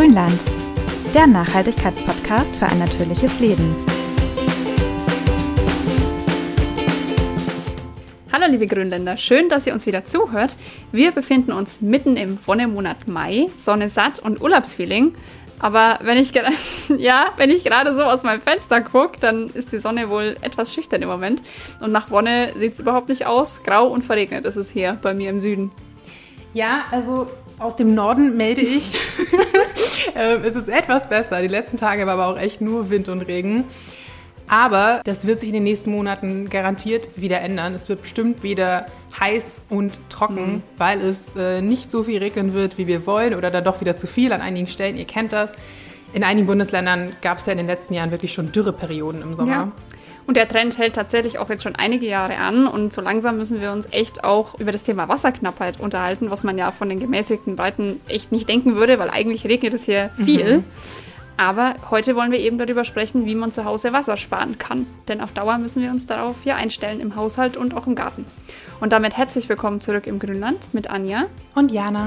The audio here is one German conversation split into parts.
Grünland, der Nachhaltigkeitspodcast für ein natürliches Leben. Hallo liebe Grünländer, schön, dass ihr uns wieder zuhört. Wir befinden uns mitten im Wonnemonat Mai, Sonne satt und Urlaubsfeeling. Aber wenn ich, ja, wenn ich gerade so aus meinem Fenster gucke, dann ist die Sonne wohl etwas schüchtern im Moment. Und nach Wonne sieht es überhaupt nicht aus. Grau und verregnet ist es hier bei mir im Süden. Ja, also aus dem Norden melde ich. Ähm, es ist etwas besser. Die letzten Tage war aber auch echt nur Wind und Regen. Aber das wird sich in den nächsten Monaten garantiert wieder ändern. Es wird bestimmt wieder heiß und trocken, mhm. weil es äh, nicht so viel regnen wird, wie wir wollen oder dann doch wieder zu viel an einigen Stellen. Ihr kennt das. In einigen Bundesländern gab es ja in den letzten Jahren wirklich schon Dürreperioden im Sommer. Ja. Und der Trend hält tatsächlich auch jetzt schon einige Jahre an. Und so langsam müssen wir uns echt auch über das Thema Wasserknappheit unterhalten, was man ja von den gemäßigten Breiten echt nicht denken würde, weil eigentlich regnet es hier viel. Mhm. Aber heute wollen wir eben darüber sprechen, wie man zu Hause Wasser sparen kann. Denn auf Dauer müssen wir uns darauf ja einstellen im Haushalt und auch im Garten. Und damit herzlich willkommen zurück im Grünland mit Anja und Jana.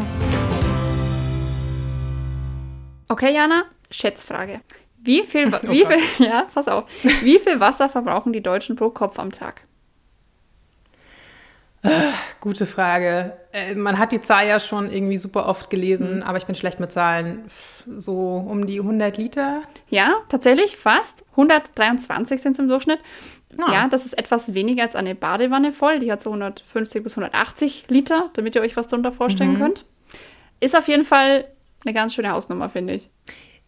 Okay, Jana, Schätzfrage. Wie viel, oh wie viel, ja, pass auf. Wie viel Wasser verbrauchen die Deutschen pro Kopf am Tag? Äh, gute Frage. Äh, man hat die Zahl ja schon irgendwie super oft gelesen, mhm. aber ich bin schlecht mit Zahlen. So um die 100 Liter? Ja, tatsächlich fast. 123 sind es im Durchschnitt. Ah. Ja, das ist etwas weniger als eine Badewanne voll. Die hat so 150 bis 180 Liter, damit ihr euch was darunter vorstellen mhm. könnt. Ist auf jeden Fall eine ganz schöne Hausnummer, finde ich.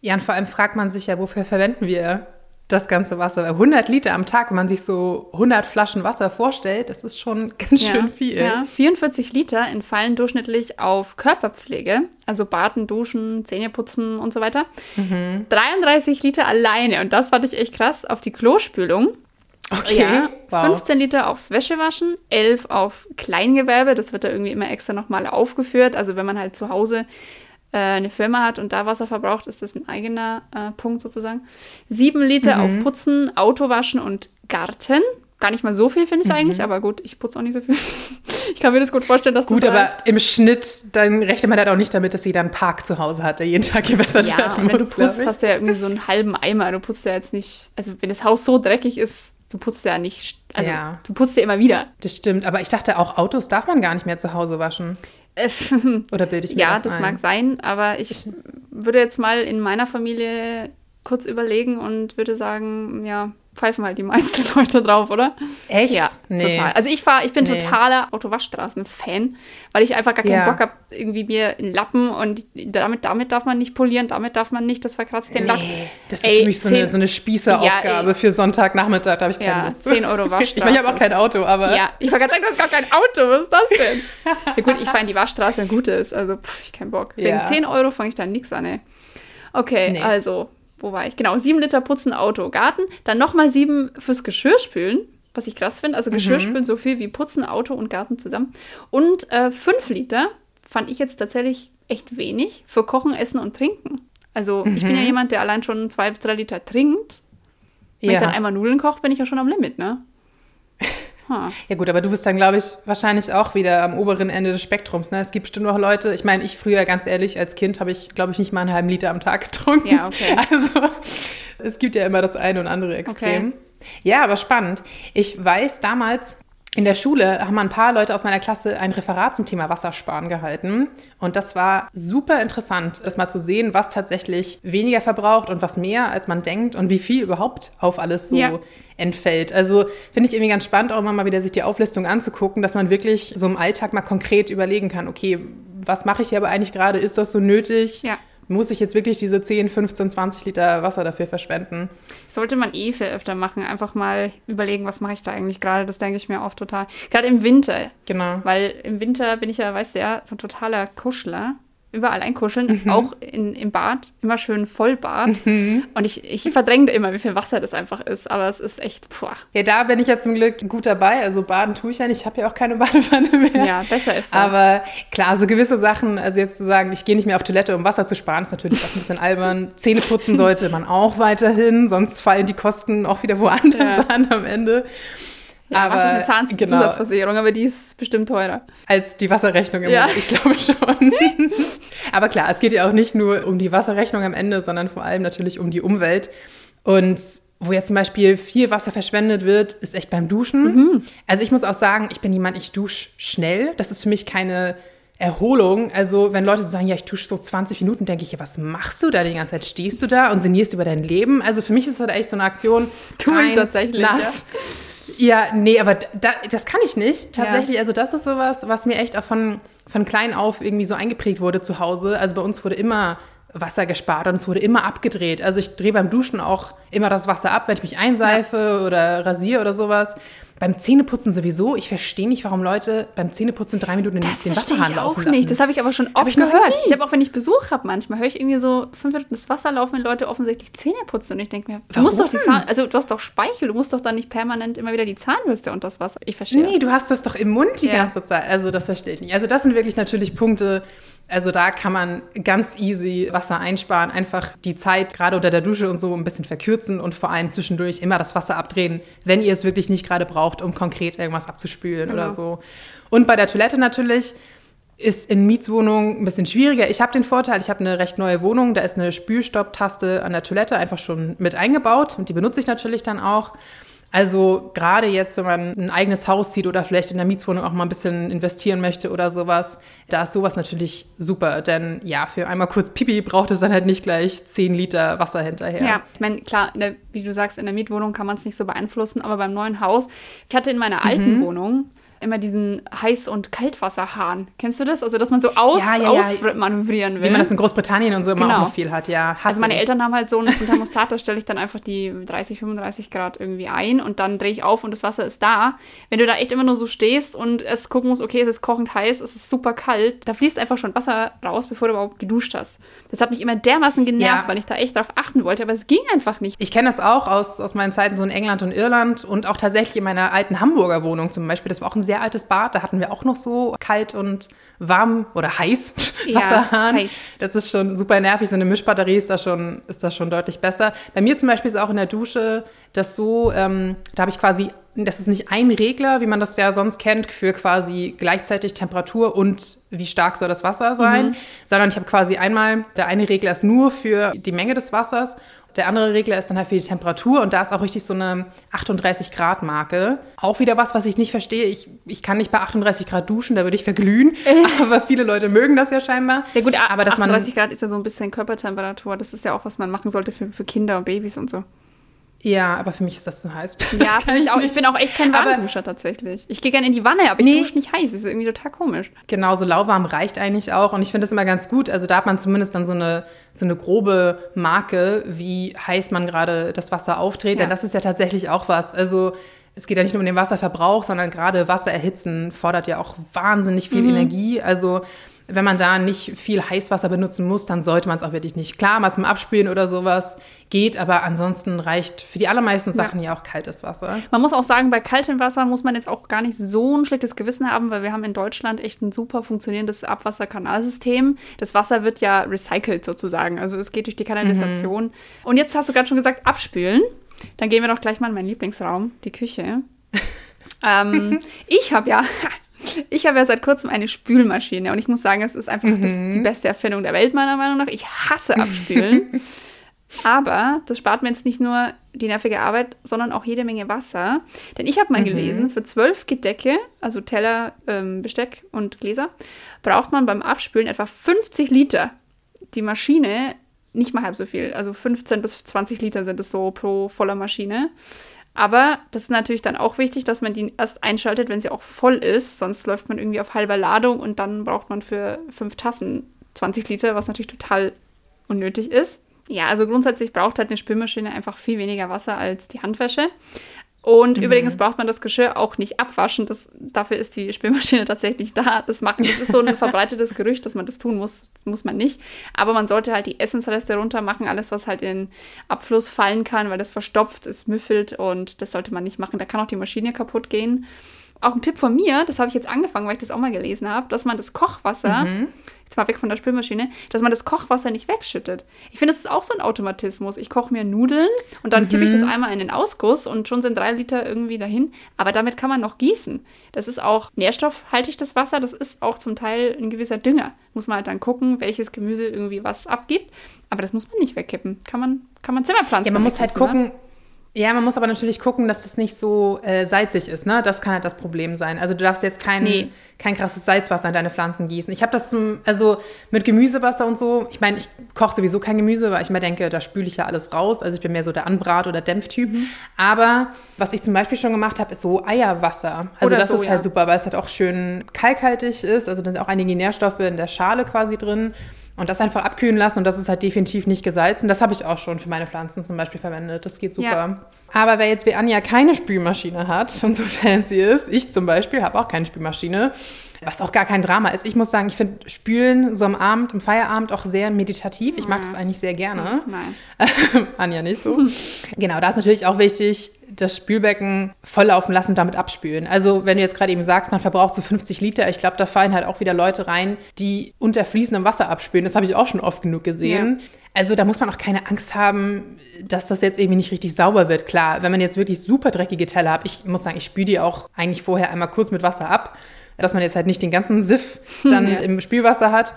Ja, und vor allem fragt man sich ja, wofür verwenden wir das ganze Wasser? 100 Liter am Tag, wenn man sich so 100 Flaschen Wasser vorstellt, das ist schon ganz ja, schön viel. Ja. 44 Liter entfallen durchschnittlich auf Körperpflege, also Baden, Duschen, Zähneputzen und so weiter. Mhm. 33 Liter alleine, und das fand ich echt krass, auf die Klospülung. Okay. Ja, wow. 15 Liter aufs Wäschewaschen, 11 auf Kleingewerbe, das wird da irgendwie immer extra nochmal aufgeführt. Also wenn man halt zu Hause äh, eine Firma hat und da Wasser verbraucht, ist das ein eigener äh, Punkt sozusagen. Sieben Liter mhm. auf Putzen, Autowaschen und Garten. Gar nicht mal so viel, finde ich mhm. eigentlich, aber gut, ich putze auch nicht so viel. ich kann mir das gut vorstellen, dass gut, das Gut, aber reicht. im Schnitt, dann rechnet man halt auch nicht damit, dass jeder einen Park zu Hause hat, der jeden Tag gewässert ja, werden muss. Wenn du putzt, hast du ja irgendwie so einen halben Eimer. Du putzt ja jetzt nicht, also wenn das Haus so dreckig ist, du putzt ja nicht, also ja. du putzt ja immer wieder. Das stimmt, aber ich dachte auch, Autos darf man gar nicht mehr zu Hause waschen. Oder bilde ich mir ja, das Ja, das mag sein, aber ich würde jetzt mal in meiner Familie kurz überlegen und würde sagen, ja, pfeifen halt die meisten Leute drauf, oder? Echt? Ja, nee. total. Also ich fahr, ich bin nee. totaler Autowaschstraßen-Fan, weil ich einfach gar keinen ja. Bock habe, irgendwie mir einen Lappen und damit, damit darf man nicht polieren, damit darf man nicht, das verkratzt den nee. Lack. Das ist ey, für mich so 10, eine, so eine Spießeraufgabe ja, für Sonntagnachmittag, da habe ich keine ja, Lust. 10 Euro Waschstraße. Ich meine, ich habe auch kein Auto, aber... Ja, ich wollte gerade sagen, du hast gar kein Auto, was ist das denn? ja gut, ich fahre in die Waschstraße, ein gutes, also pff, ich keinen Bock. Wegen 10 Euro fange ich da nichts an, ey. Okay, nee. also wo war ich? Genau, sieben Liter putzen, Auto, Garten. Dann nochmal sieben fürs Geschirrspülen, was ich krass finde. Also Geschirrspülen mhm. so viel wie Putzen, Auto und Garten zusammen. Und äh, fünf Liter fand ich jetzt tatsächlich echt wenig für Kochen, Essen und Trinken. Also mhm. ich bin ja mhm. jemand, der allein schon zwei bis drei Liter trinkt. Wenn ja. ich dann einmal Nudeln koche, bin ich ja schon am Limit, ne? Ja gut, aber du bist dann, glaube ich, wahrscheinlich auch wieder am oberen Ende des Spektrums. Ne? Es gibt bestimmt noch Leute, ich meine, ich früher, ganz ehrlich, als Kind habe ich, glaube ich, nicht mal einen halben Liter am Tag getrunken. Ja, okay. Also es gibt ja immer das eine und andere Extrem. Okay. Ja, aber spannend. Ich weiß damals, in der Schule haben ein paar Leute aus meiner Klasse ein Referat zum Thema Wassersparen gehalten. Und das war super interessant, das mal zu sehen, was tatsächlich weniger verbraucht und was mehr, als man denkt und wie viel überhaupt auf alles so ja. entfällt. Also finde ich irgendwie ganz spannend, auch immer mal wieder sich die Auflistung anzugucken, dass man wirklich so im Alltag mal konkret überlegen kann, okay, was mache ich hier aber eigentlich gerade? Ist das so nötig? Ja muss ich jetzt wirklich diese 10, 15, 20 Liter Wasser dafür verschwenden? Sollte man eh viel öfter machen. Einfach mal überlegen, was mache ich da eigentlich gerade. Das denke ich mir oft total. Gerade im Winter. Genau. Weil im Winter bin ich ja, weißt du ja, so ein totaler Kuschler überall einkuscheln, mhm. auch in, im Bad, immer schön Vollbad. Mhm. Und ich, ich verdränge immer, wie viel Wasser das einfach ist. Aber es ist echt, puh. Ja, da bin ich ja zum Glück gut dabei. Also baden tue ich ja nicht. Ich habe ja auch keine Badewanne mehr. Ja, besser ist das. Aber klar, so gewisse Sachen, also jetzt zu sagen, ich gehe nicht mehr auf Toilette, um Wasser zu sparen, ist natürlich auch ein bisschen albern. Zähne putzen sollte man auch weiterhin, sonst fallen die Kosten auch wieder woanders ja. an am Ende. Ja, aber eine Zahnzusatzversicherung, genau. aber die ist bestimmt teurer. Als die Wasserrechnung im ja. Moment, ich glaube schon. aber klar, es geht ja auch nicht nur um die Wasserrechnung am Ende, sondern vor allem natürlich um die Umwelt. Und wo jetzt zum Beispiel viel Wasser verschwendet wird, ist echt beim Duschen. Mhm. Also ich muss auch sagen, ich bin jemand, ich dusche schnell. Das ist für mich keine Erholung. Also wenn Leute so sagen, ja, ich dusche so 20 Minuten, denke ich, ja, was machst du da die ganze Zeit? Stehst du da und sinnierst über dein Leben? Also für mich ist das halt echt so eine Aktion. Tu ich tatsächlich. Nass. Ja. Ja, nee, aber da, das kann ich nicht. Tatsächlich, ja. also das ist sowas, was mir echt auch von, von klein auf irgendwie so eingeprägt wurde zu Hause. Also bei uns wurde immer Wasser gespart und es wurde immer abgedreht. Also ich drehe beim Duschen auch immer das Wasser ab, wenn ich mich einseife ja. oder rasiere oder sowas. Beim Zähneputzen sowieso. Ich verstehe nicht, warum Leute beim Zähneputzen drei Minuten in den Wasserhahn laufen auch nicht. Lassen. Das habe ich aber schon oft ich gehört. Ich habe auch, wenn ich Besuch habe, manchmal höre ich irgendwie so fünf Minuten das Wasser laufen, wenn Leute offensichtlich Zähne putzen. Und ich denke mir, du musst doch die Zahn, also du hast doch Speichel, du musst doch dann nicht permanent immer wieder die Zahnbürste und das Wasser. Ich verstehe. Nee, das. du hast das doch im Mund die ja. ganze Zeit. Also das verstehe ich nicht. Also das sind wirklich natürlich Punkte, also da kann man ganz easy Wasser einsparen, einfach die Zeit gerade unter der Dusche und so ein bisschen verkürzen und vor allem zwischendurch immer das Wasser abdrehen, wenn ihr es wirklich nicht gerade braucht, um konkret irgendwas abzuspülen genau. oder so. Und bei der Toilette natürlich ist in Mietswohnungen ein bisschen schwieriger. Ich habe den Vorteil, ich habe eine recht neue Wohnung, da ist eine Spülstopptaste an der Toilette einfach schon mit eingebaut und die benutze ich natürlich dann auch. Also gerade jetzt, wenn man ein eigenes Haus sieht oder vielleicht in der Mietswohnung auch mal ein bisschen investieren möchte oder sowas, da ist sowas natürlich super. Denn ja, für einmal kurz Pipi braucht es dann halt nicht gleich 10 Liter Wasser hinterher. Ja, ich meine, klar, der, wie du sagst, in der Mietwohnung kann man es nicht so beeinflussen, aber beim neuen Haus, ich hatte in meiner alten mhm. Wohnung immer diesen Heiß- und Kaltwasserhahn. Kennst du das? Also, dass man so aus, ja, ja, ausmanövrieren will. Wie man das in Großbritannien und so immer genau. auch noch viel hat, ja. also, meine ich. Eltern haben halt so einen Thermostat, da stelle ich dann einfach die 30, 35 Grad irgendwie ein und dann drehe ich auf und das Wasser ist da. Wenn du da echt immer nur so stehst und es gucken musst, okay, es ist kochend heiß, es ist super kalt, da fließt einfach schon Wasser raus, bevor du überhaupt geduscht hast. Das hat mich immer dermaßen genervt, weil ich da echt drauf achten wollte, aber es ging einfach nicht. Ich kenne das auch aus, aus meinen Zeiten so in England und Irland und auch tatsächlich in meiner alten Hamburger Wohnung zum Beispiel. Das war auch ein sehr altes Bad. Da hatten wir auch noch so kalt und warm oder heiß ja, Wasserhahn. Heiß. Das ist schon super nervig. So eine Mischbatterie ist da schon, ist da schon deutlich besser. Bei mir zum Beispiel ist auch in der Dusche das so, ähm, da habe ich quasi das ist nicht ein Regler, wie man das ja sonst kennt, für quasi gleichzeitig Temperatur und wie stark soll das Wasser sein, mhm. sondern ich habe quasi einmal, der eine Regler ist nur für die Menge des Wassers der andere Regler ist dann halt für die Temperatur und da ist auch richtig so eine 38 Grad Marke. Auch wieder was, was ich nicht verstehe. Ich, ich kann nicht bei 38 Grad duschen, da würde ich verglühen. aber viele Leute mögen das ja scheinbar. Ja gut, aber 38 Grad ist ja so ein bisschen Körpertemperatur. Das ist ja auch, was man machen sollte für, für Kinder und Babys und so. Ja, aber für mich ist das zu heiß. Das ja, für mich auch. Ich bin auch echt kein Warmduscher tatsächlich. Ich gehe gerne in die Wanne, aber ich nee. dusche nicht heiß. Das ist irgendwie total komisch. Genau, so lauwarm reicht eigentlich auch. Und ich finde das immer ganz gut. Also da hat man zumindest dann so eine, so eine grobe Marke, wie heiß man gerade das Wasser aufdreht. Ja. Denn das ist ja tatsächlich auch was. Also es geht ja nicht nur um den Wasserverbrauch, sondern gerade Wasser erhitzen fordert ja auch wahnsinnig viel mhm. Energie. Also wenn man da nicht viel Heißwasser benutzen muss, dann sollte man es auch wirklich nicht. Klar, mal zum Abspülen oder sowas geht, aber ansonsten reicht für die allermeisten Sachen ja. ja. auch kaltes Wasser. Man muss auch sagen, bei kaltem Wasser muss man jetzt auch gar nicht so ein schlechtes Gewissen haben, weil wir haben in Deutschland echt ein super funktionierendes Abwasserkanalsystem. Das Wasser wird ja recycelt sozusagen, also es geht durch die Kanalisation. Mhm. Und jetzt hast du gerade schon gesagt, abspülen. Dann gehen wir doch gleich mal in meinen Lieblingsraum, die Küche. ähm, ich habe ja ich habe ja seit kurzem eine Spülmaschine und ich muss sagen, es ist einfach mhm. das, die beste Erfindung der Welt, meiner Meinung nach. Ich hasse Abspülen. Aber das spart mir jetzt nicht nur die nervige Arbeit, sondern auch jede Menge Wasser. Denn ich habe mal mhm. gelesen, für zwölf Gedecke, also Teller, ähm, Besteck und Gläser, braucht man beim Abspülen etwa 50 Liter. Die Maschine nicht mal halb so viel. Also 15 bis 20 Liter sind es so pro voller Maschine. Aber das ist natürlich dann auch wichtig, dass man die erst einschaltet, wenn sie auch voll ist. Sonst läuft man irgendwie auf halber Ladung und dann braucht man für fünf Tassen 20 Liter, was natürlich total unnötig ist. Ja, also grundsätzlich braucht halt eine Spülmaschine einfach viel weniger Wasser als die Handwäsche. Und mhm. übrigens braucht man das Geschirr auch nicht abwaschen. Das, dafür ist die Spülmaschine tatsächlich da. Das, machen, das ist so ein verbreitetes Gerücht, dass man das tun muss. Das muss man nicht. Aber man sollte halt die Essensreste runter machen. Alles, was halt in den Abfluss fallen kann, weil das verstopft, es müffelt und das sollte man nicht machen. Da kann auch die Maschine kaputt gehen. Auch ein Tipp von mir, das habe ich jetzt angefangen, weil ich das auch mal gelesen habe, dass man das Kochwasser mhm. Jetzt mal weg von der Spülmaschine, dass man das Kochwasser nicht wegschüttet. Ich finde, das ist auch so ein Automatismus. Ich koche mir Nudeln und dann mhm. kippe ich das einmal in den Ausguss und schon sind drei Liter irgendwie dahin. Aber damit kann man noch gießen. Das ist auch nährstoffhaltig, das Wasser. Das ist auch zum Teil ein gewisser Dünger. Muss man halt dann gucken, welches Gemüse irgendwie was abgibt. Aber das muss man nicht wegkippen. Kann man, kann man Zimmerpflanzen. Ja, man muss halt gucken. Ne? Ja, man muss aber natürlich gucken, dass das nicht so äh, salzig ist. Ne? Das kann halt das Problem sein. Also du darfst jetzt kein, nee. kein krasses Salzwasser in deine Pflanzen gießen. Ich habe das, zum, also mit Gemüsewasser und so, ich meine, ich koche sowieso kein Gemüse, weil ich mir denke, da spüle ich ja alles raus. Also ich bin mehr so der Anbrat- oder Dämpftyp. Mhm. Aber was ich zum Beispiel schon gemacht habe, ist so Eierwasser. Also oder das so, ist halt ja. super, weil es halt auch schön kalkhaltig ist. Also da sind auch einige Nährstoffe in der Schale quasi drin. Und das einfach abkühlen lassen und das ist halt definitiv nicht gesalzen. Das habe ich auch schon für meine Pflanzen zum Beispiel verwendet. Das geht super. Ja. Aber wer jetzt wie Anja keine Spülmaschine hat und so fancy ist, ich zum Beispiel habe auch keine Spülmaschine, was auch gar kein Drama ist. Ich muss sagen, ich finde Spülen so am Abend, im Feierabend auch sehr meditativ. Ich mag das eigentlich sehr gerne. Nein. Anja nicht so. genau, da ist natürlich auch wichtig, das Spülbecken volllaufen lassen und damit abspülen. Also wenn du jetzt gerade eben sagst, man verbraucht so 50 Liter, ich glaube, da fallen halt auch wieder Leute rein, die unter fließendem Wasser abspülen. Das habe ich auch schon oft genug gesehen. Ja. Also da muss man auch keine Angst haben, dass das jetzt irgendwie nicht richtig sauber wird. Klar, wenn man jetzt wirklich super dreckige Teller hat, ich muss sagen, ich spüle die auch eigentlich vorher einmal kurz mit Wasser ab, dass man jetzt halt nicht den ganzen Siff dann ja. im Spülwasser hat.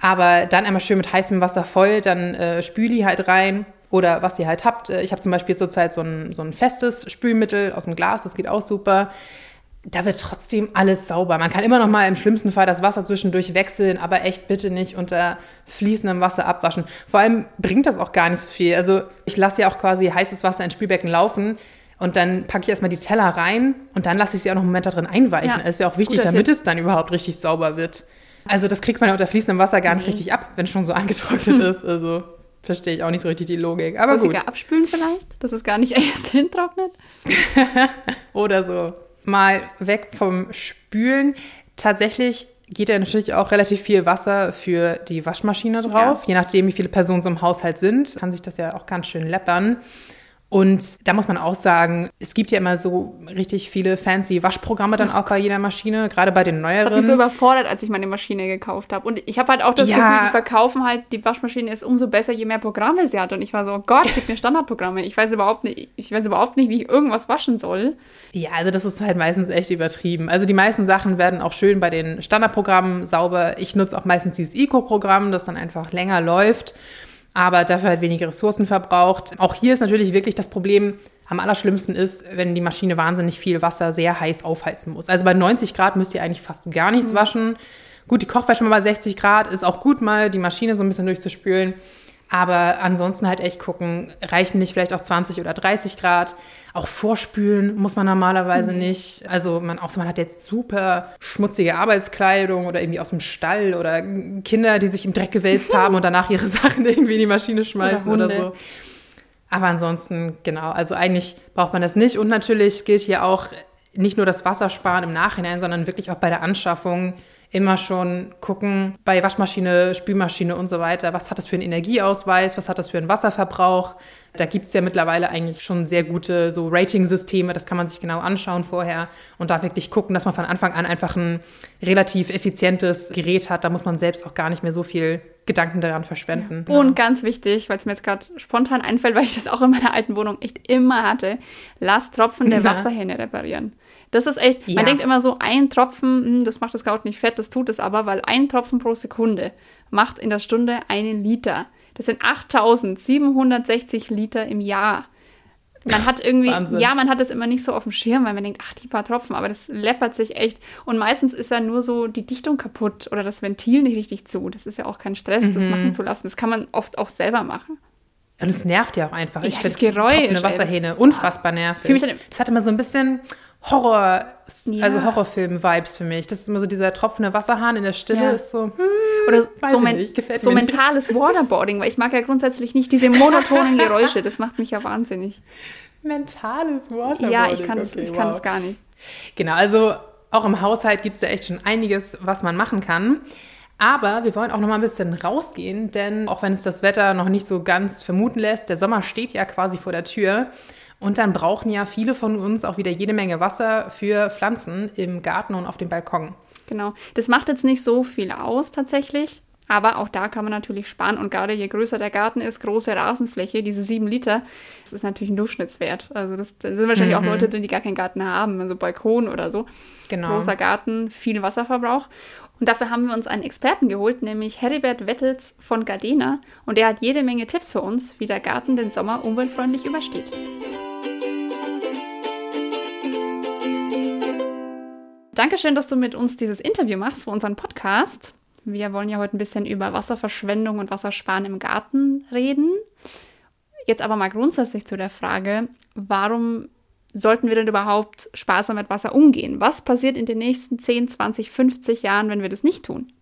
Aber dann einmal schön mit heißem Wasser voll, dann äh, spüli halt rein oder was ihr halt habt. Ich habe zum Beispiel zurzeit so ein, so ein festes Spülmittel aus dem Glas, das geht auch super. Da wird trotzdem alles sauber. Man kann immer noch mal im schlimmsten Fall das Wasser zwischendurch wechseln, aber echt bitte nicht unter fließendem Wasser abwaschen. Vor allem bringt das auch gar nicht so viel. Also ich lasse ja auch quasi heißes Wasser ins Spülbecken laufen. Und dann packe ich erstmal die Teller rein und dann lasse ich sie auch noch einen Moment da drin einweichen. Ja, das ist ja auch wichtig, damit Tipp. es dann überhaupt richtig sauber wird. Also das kriegt man ja unter fließendem Wasser gar nicht mhm. richtig ab, wenn es schon so angetrocknet hm. ist. Also verstehe ich auch nicht so richtig die Logik. Aber Häufiger gut. abspülen vielleicht, dass es gar nicht erst hintrocknet. Oder so. Mal weg vom Spülen. Tatsächlich geht ja natürlich auch relativ viel Wasser für die Waschmaschine drauf. Ja. Je nachdem, wie viele Personen so im Haushalt sind, kann sich das ja auch ganz schön läppern. Und da muss man auch sagen, es gibt ja immer so richtig viele fancy Waschprogramme dann auch bei jeder Maschine, gerade bei den neueren. Ich habe mich so überfordert, als ich meine Maschine gekauft habe. Und ich habe halt auch das ja. Gefühl, die verkaufen halt, die Waschmaschine ist umso besser, je mehr Programme sie hat. Und ich war so, oh Gott, gib mir Standardprogramme. Ich weiß überhaupt nicht, ich weiß überhaupt nicht, wie ich irgendwas waschen soll. Ja, also das ist halt meistens echt übertrieben. Also die meisten Sachen werden auch schön bei den Standardprogrammen sauber. Ich nutze auch meistens dieses Eco-Programm, das dann einfach länger läuft aber dafür halt weniger Ressourcen verbraucht. Auch hier ist natürlich wirklich das Problem, am allerschlimmsten ist, wenn die Maschine wahnsinnig viel Wasser sehr heiß aufheizen muss. Also bei 90 Grad müsst ihr eigentlich fast gar nichts mhm. waschen. Gut, die Kochwäsche mal bei 60 Grad ist auch gut, mal die Maschine so ein bisschen durchzuspülen. Aber ansonsten halt echt gucken, reichen nicht vielleicht auch 20 oder 30 Grad. Auch vorspülen muss man normalerweise mhm. nicht. Also man, auch man hat jetzt super schmutzige Arbeitskleidung oder irgendwie aus dem Stall oder Kinder, die sich im Dreck gewälzt haben und danach ihre Sachen irgendwie in die Maschine schmeißen oder, oder so. Aber ansonsten, genau, also eigentlich braucht man das nicht. Und natürlich gilt hier auch nicht nur das Wassersparen im Nachhinein, sondern wirklich auch bei der Anschaffung immer schon gucken bei Waschmaschine, Spülmaschine und so weiter, was hat das für einen Energieausweis, was hat das für einen Wasserverbrauch. Da gibt es ja mittlerweile eigentlich schon sehr gute so Rating-Systeme, das kann man sich genau anschauen vorher und da wirklich gucken, dass man von Anfang an einfach ein relativ effizientes Gerät hat. Da muss man selbst auch gar nicht mehr so viel Gedanken daran verschwenden. Ja. Und ganz wichtig, weil es mir jetzt gerade spontan einfällt, weil ich das auch in meiner alten Wohnung echt immer hatte, lass Tropfen der Wasserhähne reparieren. Das ist echt, ja. man denkt immer so, ein Tropfen, hm, das macht das Kraut nicht fett, das tut es aber, weil ein Tropfen pro Sekunde macht in der Stunde einen Liter. Das sind 8760 Liter im Jahr. Man hat irgendwie, Wahnsinn. ja, man hat das immer nicht so auf dem Schirm, weil man denkt, ach, die paar Tropfen, aber das läppert sich echt. Und meistens ist ja nur so die Dichtung kaputt oder das Ventil nicht richtig zu. Das ist ja auch kein Stress, mhm. das machen zu lassen. Das kann man oft auch selber machen. Und es nervt ja auch einfach. Ja, ich finde das Geräusch. Eine Wasserhähne, unfassbar nervig. Das hat immer so ein bisschen, Horror, ja. also Horrorfilm-Vibes für mich. Das ist immer so dieser tropfende Wasserhahn in der Stille ja. ist so. Hm, Oder so, men so mentales nicht. Waterboarding, weil ich mag ja grundsätzlich nicht diese monotonen Geräusche. Das macht mich ja wahnsinnig. Mentales Waterboarding. Ja, ich kann es okay, wow. Kann gar nicht. Genau, also auch im Haushalt gibt es ja echt schon einiges, was man machen kann. Aber wir wollen auch noch mal ein bisschen rausgehen, denn auch wenn es das Wetter noch nicht so ganz vermuten lässt, der Sommer steht ja quasi vor der Tür. Und dann brauchen ja viele von uns auch wieder jede Menge Wasser für Pflanzen im Garten und auf dem Balkon. Genau. Das macht jetzt nicht so viel aus tatsächlich. Aber auch da kann man natürlich sparen und gerade je größer der Garten ist, große Rasenfläche, diese sieben Liter, das ist natürlich ein Durchschnittswert. Also das, da sind wahrscheinlich mhm. auch Leute drin, die gar keinen Garten haben, also Balkon oder so. Genau. Großer Garten, viel Wasserverbrauch. Und dafür haben wir uns einen Experten geholt, nämlich Heribert Wettels von Gardena. Und der hat jede Menge Tipps für uns, wie der Garten den Sommer umweltfreundlich übersteht. Dankeschön, dass du mit uns dieses Interview machst für unseren Podcast. Wir wollen ja heute ein bisschen über Wasserverschwendung und Wassersparen im Garten reden. Jetzt aber mal grundsätzlich zu der Frage, warum sollten wir denn überhaupt sparsam mit Wasser umgehen? Was passiert in den nächsten 10, 20, 50 Jahren, wenn wir das nicht tun?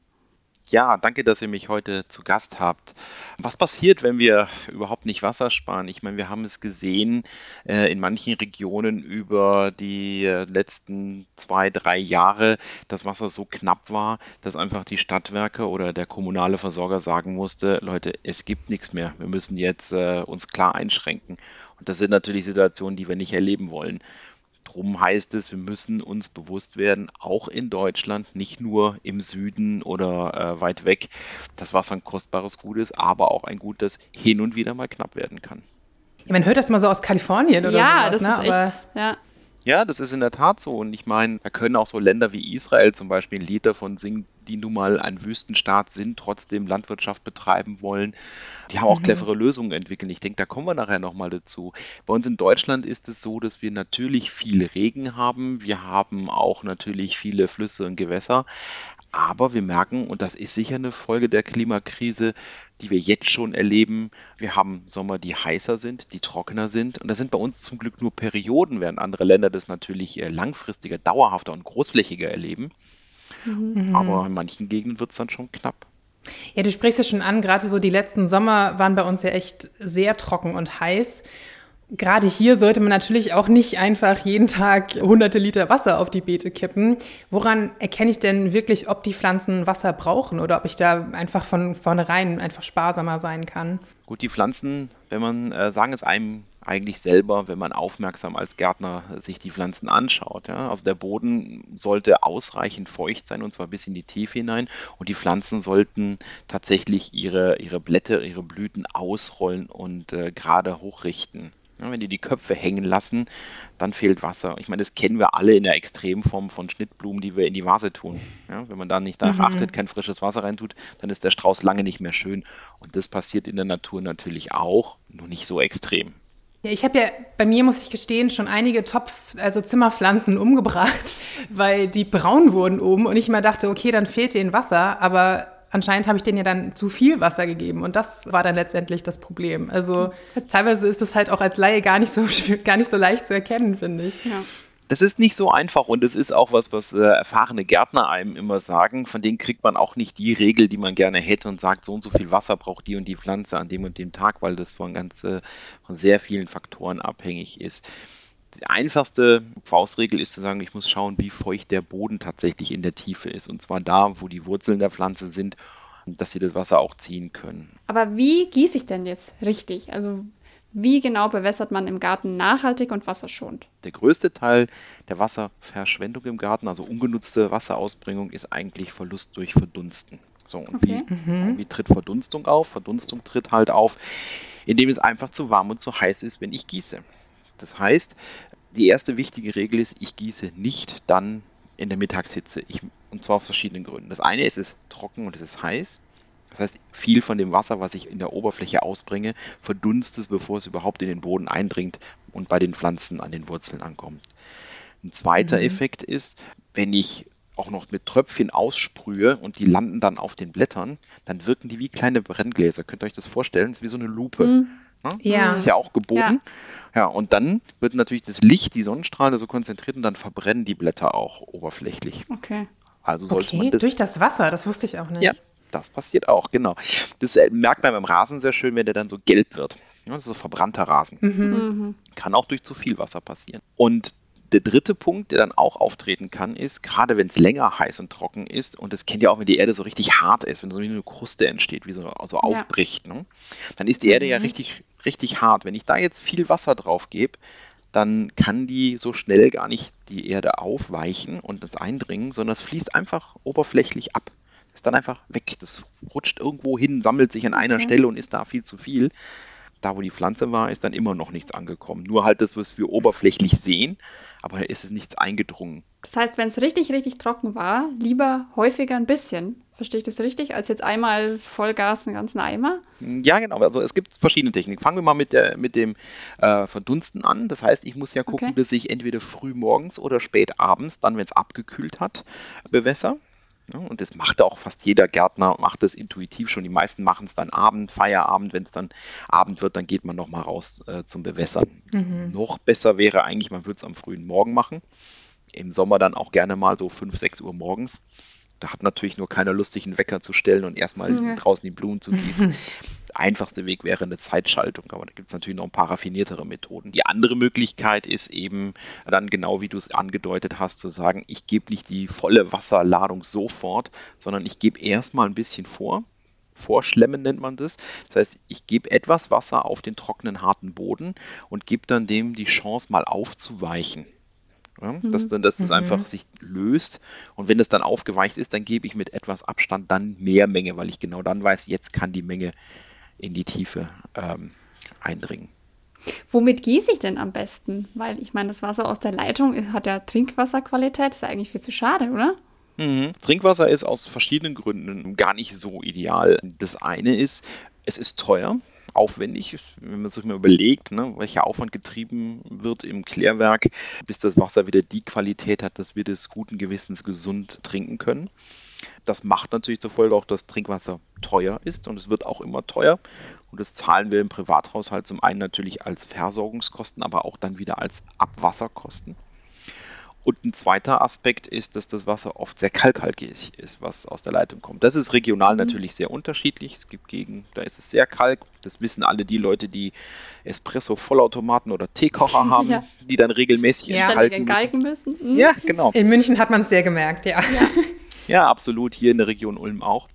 Ja, danke, dass ihr mich heute zu Gast habt. Was passiert, wenn wir überhaupt nicht Wasser sparen? Ich meine, wir haben es gesehen äh, in manchen Regionen über die äh, letzten zwei, drei Jahre, dass Wasser so knapp war, dass einfach die Stadtwerke oder der kommunale Versorger sagen musste, Leute, es gibt nichts mehr. Wir müssen jetzt äh, uns klar einschränken. Und das sind natürlich Situationen, die wir nicht erleben wollen. Drum heißt es, wir müssen uns bewusst werden, auch in Deutschland, nicht nur im Süden oder äh, weit weg, dass Wasser ein kostbares Gut ist, aber auch ein Gut, das hin und wieder mal knapp werden kann. Ja, man hört das mal so aus Kalifornien oder ja, sowas, das ne? ist echt, ja. Ja, das ist in der Tat so. Und ich meine, da können auch so Länder wie Israel zum Beispiel ein Lied davon singen, die nun mal ein Wüstenstaat sind, trotzdem Landwirtschaft betreiben wollen. Die haben auch mhm. clevere Lösungen entwickelt. Ich denke, da kommen wir nachher nochmal dazu. Bei uns in Deutschland ist es so, dass wir natürlich viel Regen haben. Wir haben auch natürlich viele Flüsse und Gewässer. Aber wir merken, und das ist sicher eine Folge der Klimakrise, die wir jetzt schon erleben. Wir haben Sommer, die heißer sind, die trockener sind. Und das sind bei uns zum Glück nur Perioden, während andere Länder das natürlich langfristiger, dauerhafter und großflächiger erleben. Mhm. Aber in manchen Gegenden wird es dann schon knapp. Ja, du sprichst ja schon an, gerade so die letzten Sommer waren bei uns ja echt sehr trocken und heiß. Gerade hier sollte man natürlich auch nicht einfach jeden Tag hunderte Liter Wasser auf die Beete kippen. Woran erkenne ich denn wirklich, ob die Pflanzen Wasser brauchen oder ob ich da einfach von vornherein einfach sparsamer sein kann? Gut, die Pflanzen, wenn man äh, sagen es einem eigentlich selber, wenn man aufmerksam als Gärtner sich die Pflanzen anschaut. Ja? Also der Boden sollte ausreichend feucht sein und zwar bis in die Tiefe hinein und die Pflanzen sollten tatsächlich ihre, ihre Blätter, ihre Blüten ausrollen und äh, gerade hochrichten. Ja, wenn die die Köpfe hängen lassen, dann fehlt Wasser. Ich meine, das kennen wir alle in der Extremform von Schnittblumen, die wir in die Vase tun. Ja, wenn man da nicht darauf mhm. achtet, kein frisches Wasser reintut, dann ist der Strauß lange nicht mehr schön. Und das passiert in der Natur natürlich auch, nur nicht so extrem. Ja, ich habe ja bei mir, muss ich gestehen, schon einige Topf, also Zimmerpflanzen umgebracht, weil die braun wurden oben und ich immer dachte, okay, dann fehlt denen Wasser, aber anscheinend habe ich denen ja dann zu viel Wasser gegeben und das war dann letztendlich das Problem. Also teilweise ist es halt auch als Laie gar nicht so, gar nicht so leicht zu erkennen, finde ich. Ja. Das ist nicht so einfach und es ist auch was, was äh, erfahrene Gärtner einem immer sagen. Von denen kriegt man auch nicht die Regel, die man gerne hätte und sagt, so und so viel Wasser braucht die und die Pflanze an dem und dem Tag, weil das von ganz äh, von sehr vielen Faktoren abhängig ist. Die einfachste Faustregel ist zu sagen, ich muss schauen, wie feucht der Boden tatsächlich in der Tiefe ist. Und zwar da, wo die Wurzeln der Pflanze sind, dass sie das Wasser auch ziehen können. Aber wie gieße ich denn jetzt richtig? Also wie genau bewässert man im Garten nachhaltig und wasserschonend? Der größte Teil der Wasserverschwendung im Garten, also ungenutzte Wasserausbringung, ist eigentlich Verlust durch Verdunsten. So, und okay. wie, mhm. wie tritt Verdunstung auf? Verdunstung tritt halt auf, indem es einfach zu warm und zu heiß ist, wenn ich gieße. Das heißt, die erste wichtige Regel ist, ich gieße nicht dann in der Mittagshitze. Ich, und zwar aus verschiedenen Gründen. Das eine ist, es ist trocken und es ist heiß. Das heißt, viel von dem Wasser, was ich in der Oberfläche ausbringe, verdunstet, bevor es überhaupt in den Boden eindringt und bei den Pflanzen an den Wurzeln ankommt. Ein zweiter mhm. Effekt ist, wenn ich auch noch mit Tröpfchen aussprühe und die landen dann auf den Blättern, dann wirken die wie kleine Brenngläser. Könnt ihr euch das vorstellen? Das ist wie so eine Lupe. Mhm. Ja. Das ist ja auch gebogen. Ja. ja, und dann wird natürlich das Licht, die Sonnenstrahlen so konzentriert und dann verbrennen die Blätter auch oberflächlich. Okay. Also sollte okay, man das, durch das Wasser, das wusste ich auch nicht. Ja, das passiert auch, genau. Das äh, merkt man beim Rasen sehr schön, wenn der dann so gelb wird. Ja, das ist so verbrannter Rasen. Mhm. mhm. Kann auch durch zu viel Wasser passieren. Und der dritte Punkt, der dann auch auftreten kann, ist, gerade wenn es länger heiß und trocken ist, und das kennt ihr auch, wenn die Erde so richtig hart ist, wenn so eine Kruste entsteht, wie so also aufbricht, ja. ne? dann ist die Erde mhm. ja richtig, richtig hart. Wenn ich da jetzt viel Wasser drauf gebe, dann kann die so schnell gar nicht die Erde aufweichen und das eindringen, sondern es fließt einfach oberflächlich ab. Ist dann einfach weg. Das rutscht irgendwo hin, sammelt sich an einer okay. Stelle und ist da viel zu viel. Da, wo die Pflanze war, ist dann immer noch nichts angekommen. Nur halt das, was wir oberflächlich sehen, aber ist es nichts eingedrungen. Das heißt, wenn es richtig, richtig trocken war, lieber häufiger ein bisschen. Verstehe ich das richtig? Als jetzt einmal Vollgas einen ganzen Eimer? Ja, genau. Also es gibt verschiedene Techniken. Fangen wir mal mit, der, mit dem äh, Verdunsten an. Das heißt, ich muss ja gucken, okay. dass ich entweder früh morgens oder spät abends, dann wenn es abgekühlt hat, bewässer. Ja, und das macht auch fast jeder Gärtner, macht das intuitiv schon. Die meisten machen es dann Abend, Feierabend. Wenn es dann Abend wird, dann geht man nochmal raus äh, zum Bewässern. Mhm. Noch besser wäre eigentlich, man würde es am frühen Morgen machen. Im Sommer dann auch gerne mal so 5, 6 Uhr morgens. Da hat natürlich nur keiner Lust, sich einen Wecker zu stellen und erstmal ja. draußen die Blumen zu gießen. Der einfachste Weg wäre eine Zeitschaltung, aber da gibt es natürlich noch ein paar raffiniertere Methoden. Die andere Möglichkeit ist eben dann genau wie du es angedeutet hast, zu sagen, ich gebe nicht die volle Wasserladung sofort, sondern ich gebe erstmal ein bisschen vor. Vorschlemmen nennt man das. Das heißt, ich gebe etwas Wasser auf den trockenen, harten Boden und gebe dann dem die Chance, mal aufzuweichen. Ja, dass, mhm. dass es mhm. einfach sich löst. Und wenn es dann aufgeweicht ist, dann gebe ich mit etwas Abstand dann mehr Menge, weil ich genau dann weiß, jetzt kann die Menge in die Tiefe ähm, eindringen. Womit gieße ich denn am besten? Weil ich meine, das Wasser aus der Leitung hat ja Trinkwasserqualität, ist ja eigentlich viel zu schade, oder? Mhm. Trinkwasser ist aus verschiedenen Gründen gar nicht so ideal. Das eine ist, es ist teuer aufwendig, wenn man sich mal überlegt, ne, welcher Aufwand getrieben wird im Klärwerk, bis das Wasser wieder die Qualität hat, dass wir das guten Gewissens gesund trinken können. Das macht natürlich zur Folge auch, dass Trinkwasser teuer ist und es wird auch immer teuer. Und das zahlen wir im Privathaushalt zum einen natürlich als Versorgungskosten, aber auch dann wieder als Abwasserkosten. Und ein zweiter Aspekt ist, dass das Wasser oft sehr kalkhaltig ist, was aus der Leitung kommt. Das ist regional mhm. natürlich sehr unterschiedlich. Es gibt Gegenden, da ist es sehr kalk. Das wissen alle die Leute, die Espresso-Vollautomaten oder Teekocher haben, ja. die dann regelmäßig ja. enthalten müssen. müssen. Mhm. Ja, genau. In München hat man es sehr gemerkt, ja. ja. Ja, absolut. Hier in der Region Ulm auch.